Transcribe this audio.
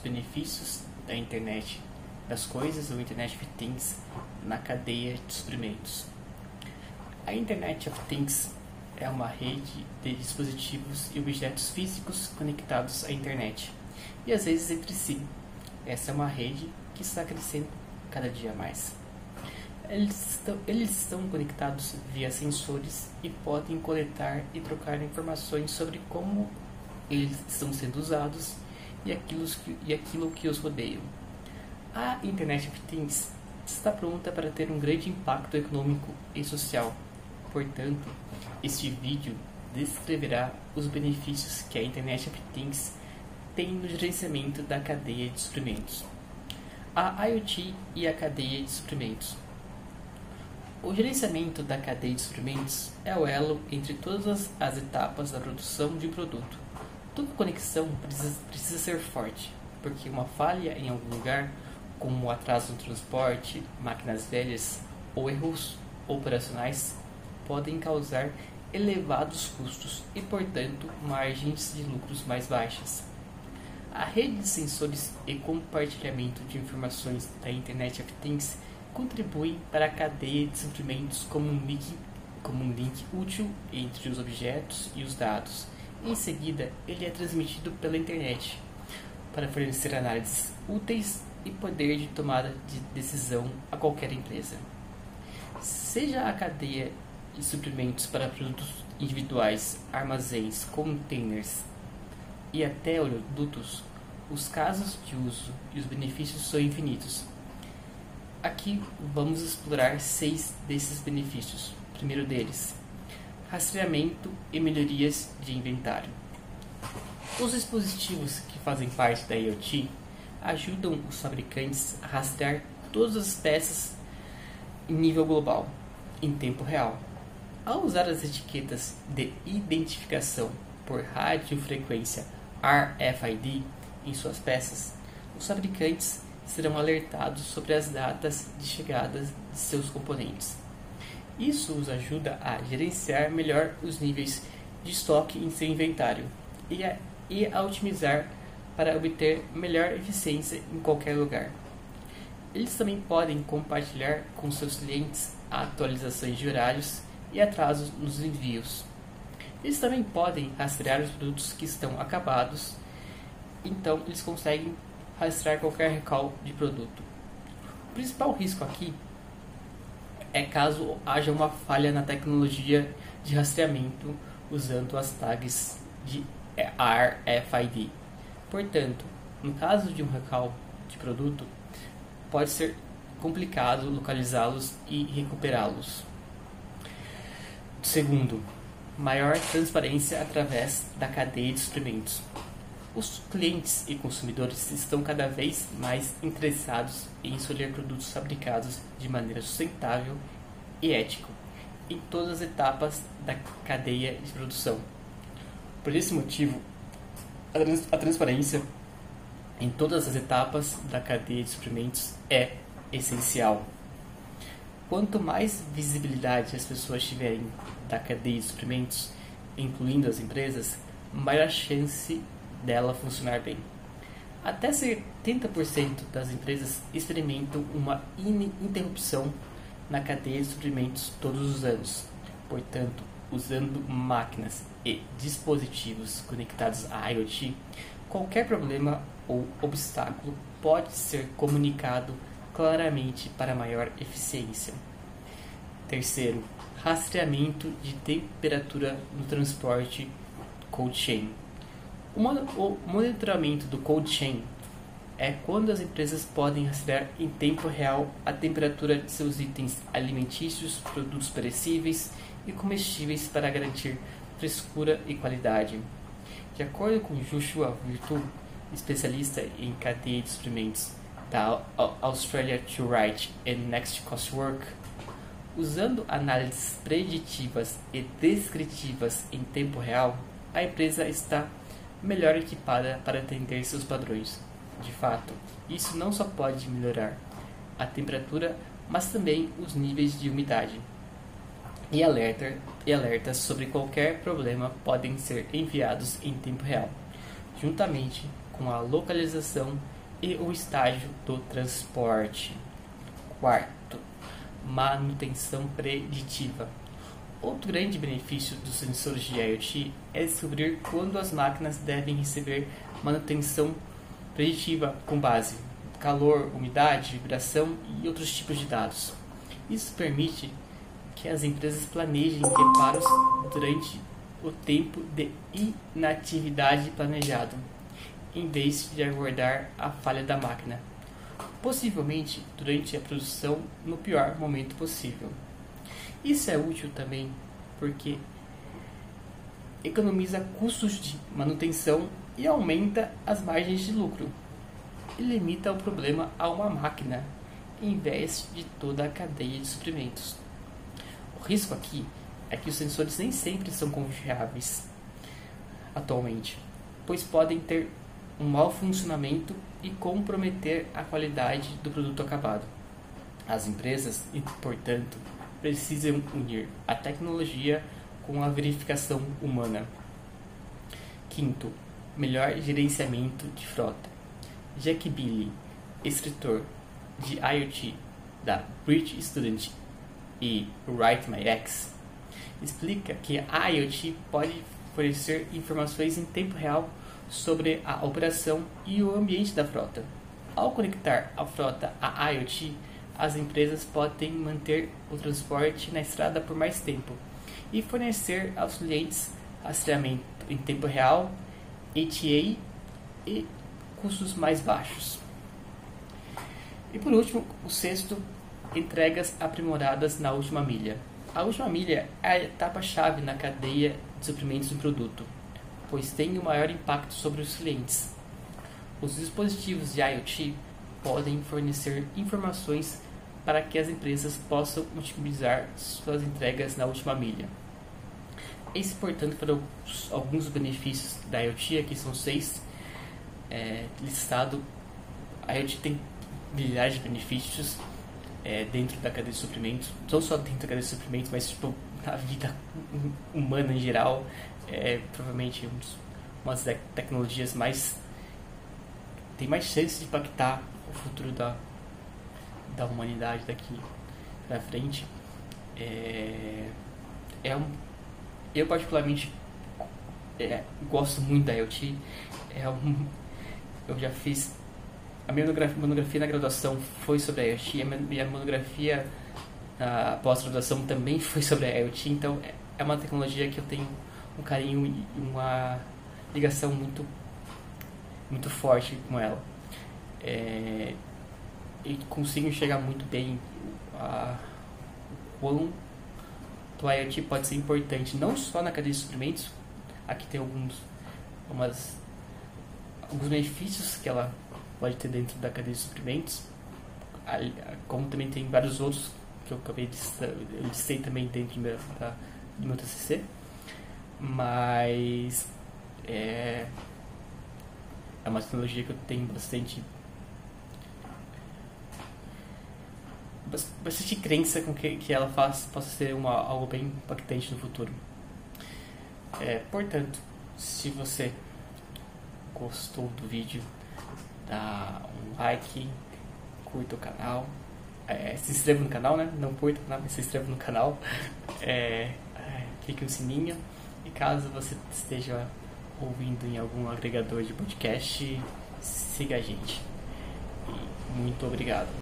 benefícios da internet das coisas, ou Internet of Things, na cadeia de suprimentos. A Internet of Things é uma rede de dispositivos e objetos físicos conectados à internet e às vezes entre si. Essa é uma rede que está crescendo cada dia mais. Eles estão, eles estão conectados via sensores e podem coletar e trocar informações sobre como eles estão sendo usados e aquilo que, e aquilo que os rodeiam. A Internet of Things está pronta para ter um grande impacto econômico e social. Portanto, este vídeo descreverá os benefícios que a Internet of Things tem no gerenciamento da cadeia de suprimentos. A IoT e a cadeia de suprimentos. O gerenciamento da cadeia de suprimentos é o elo entre todas as etapas da produção de um produto. Toda conexão precisa, precisa ser forte, porque uma falha em algum lugar, como o atraso no transporte, máquinas velhas ou erros operacionais, podem causar elevados custos e, portanto, margens de lucros mais baixas. A rede de sensores e compartilhamento de informações da Internet of Things contribui para a cadeia de suprimentos como um link, como um link útil entre os objetos e os dados. Em seguida, ele é transmitido pela internet para fornecer análises úteis e poder de tomada de decisão a qualquer empresa. Seja a cadeia de suprimentos para produtos individuais, armazéns, containers e até oleodutos, os casos de uso e os benefícios são infinitos. Aqui vamos explorar seis desses benefícios. O primeiro deles, rastreamento e melhorias de inventário. Os dispositivos que fazem parte da IoT ajudam os fabricantes a rastrear todas as peças em nível global, em tempo real, ao usar as etiquetas de identificação por radiofrequência RFID em suas peças, os fabricantes serão alertados sobre as datas de chegada de seus componentes. Isso os ajuda a gerenciar melhor os níveis de estoque em seu inventário e a, e a otimizar para obter melhor eficiência em qualquer lugar. Eles também podem compartilhar com seus clientes atualizações de horários e atrasos nos envios. Eles também podem rastrear os produtos que estão acabados, então eles conseguem rastrear qualquer recall de produto. O principal risco aqui é caso haja uma falha na tecnologia de rastreamento usando as tags de RFID. Portanto, no caso de um recall de produto, pode ser complicado localizá-los e recuperá-los. Segundo, maior transparência através da cadeia de suprimentos. Os clientes e consumidores estão cada vez mais interessados em escolher produtos fabricados de maneira sustentável e ética em todas as etapas da cadeia de produção. Por esse motivo, a, trans a transparência em todas as etapas da cadeia de suprimentos é essencial. Quanto mais visibilidade as pessoas tiverem da cadeia de suprimentos, incluindo as empresas, maior a chance dela funcionar bem. Até 70% das empresas experimentam uma interrupção na cadeia de suprimentos todos os anos. Portanto, usando máquinas e dispositivos conectados à IoT, qualquer problema ou obstáculo pode ser comunicado claramente para maior eficiência. Terceiro, rastreamento de temperatura no transporte cold chain. O monitoramento do cold chain é quando as empresas podem rastrear em tempo real a temperatura de seus itens alimentícios, produtos perecíveis e comestíveis para garantir frescura e qualidade. De acordo com Joshua Virtu, especialista em cadeia de suprimentos, da Australia to Write and Next Cost Work, usando análises preditivas e descritivas em tempo real, a empresa está melhor equipada para atender seus padrões. De fato, isso não só pode melhorar a temperatura, mas também os níveis de umidade. E, alerta, e alertas sobre qualquer problema podem ser enviados em tempo real. juntamente com a localização e o estágio do transporte. Quarto, manutenção preditiva. Outro grande benefício dos sensores de IoT é descobrir quando as máquinas devem receber manutenção preditiva com base calor, umidade, vibração e outros tipos de dados. Isso permite que as empresas planejem reparos durante o tempo de inatividade planejado, em vez de aguardar a falha da máquina, possivelmente durante a produção no pior momento possível. Isso é útil também porque economiza custos de manutenção e aumenta as margens de lucro e limita o problema a uma máquina em vez de toda a cadeia de suprimentos. O risco aqui é que os sensores nem sempre são confiáveis atualmente, pois podem ter um mau funcionamento e comprometer a qualidade do produto acabado. As empresas, portanto, precisam unir a tecnologia com a verificação humana. Quinto, melhor gerenciamento de frota. Jack Billy, escritor de IoT da British Student e Write My Ex, explica que a IoT pode fornecer informações em tempo real sobre a operação e o ambiente da frota. Ao conectar a frota à IoT, as empresas podem manter o transporte na estrada por mais tempo e fornecer aos clientes rastreamento em tempo real, ETA e custos mais baixos. E por último, o sexto, entregas aprimoradas na última milha. A última milha é a etapa-chave na cadeia de suprimentos do produto, pois tem o maior impacto sobre os clientes. Os dispositivos de IoT podem fornecer informações para que as empresas possam otimizar suas entregas na última milha. Esse, portanto, foram alguns benefícios da IoT, aqui são seis é, listado. A IoT tem milhares de benefícios é, dentro da cadeia de suprimentos, não só dentro da cadeia de suprimentos, mas tipo, na vida humana em geral. É provavelmente um dos, uma das tecnologias mais. tem mais chance de impactar o futuro da, da humanidade daqui pra frente. É, é um, eu, particularmente, é, gosto muito da IoT. É um, eu já fiz a minha monografia, monografia na graduação foi sobre a IoT, a minha monografia na pós-graduação também foi sobre a IoT, então é, é uma tecnologia que eu tenho um carinho e uma ligação muito muito forte com ela. É, e consigo enxergar muito bem a, o quanto a IoT pode ser importante, não só na cadeia de suprimentos, aqui tem alguns, umas, alguns benefícios que ela pode ter dentro da cadeia de suprimentos, como também tem vários outros que eu acabei de eu listei também dentro do meu, da, do meu TCC, mas é, é uma tecnologia que eu tenho bastante bastante crença com que, que ela faz, possa ser uma, algo bem impactante no futuro. É, portanto, se você gostou do vídeo, dá um like, curta o canal, é, se inscreva no canal, né? Não curta o canal, mas se inscreva no canal, é, é, clique no sininho e caso você esteja ouvindo em algum agregador de podcast, siga a gente. E muito obrigado.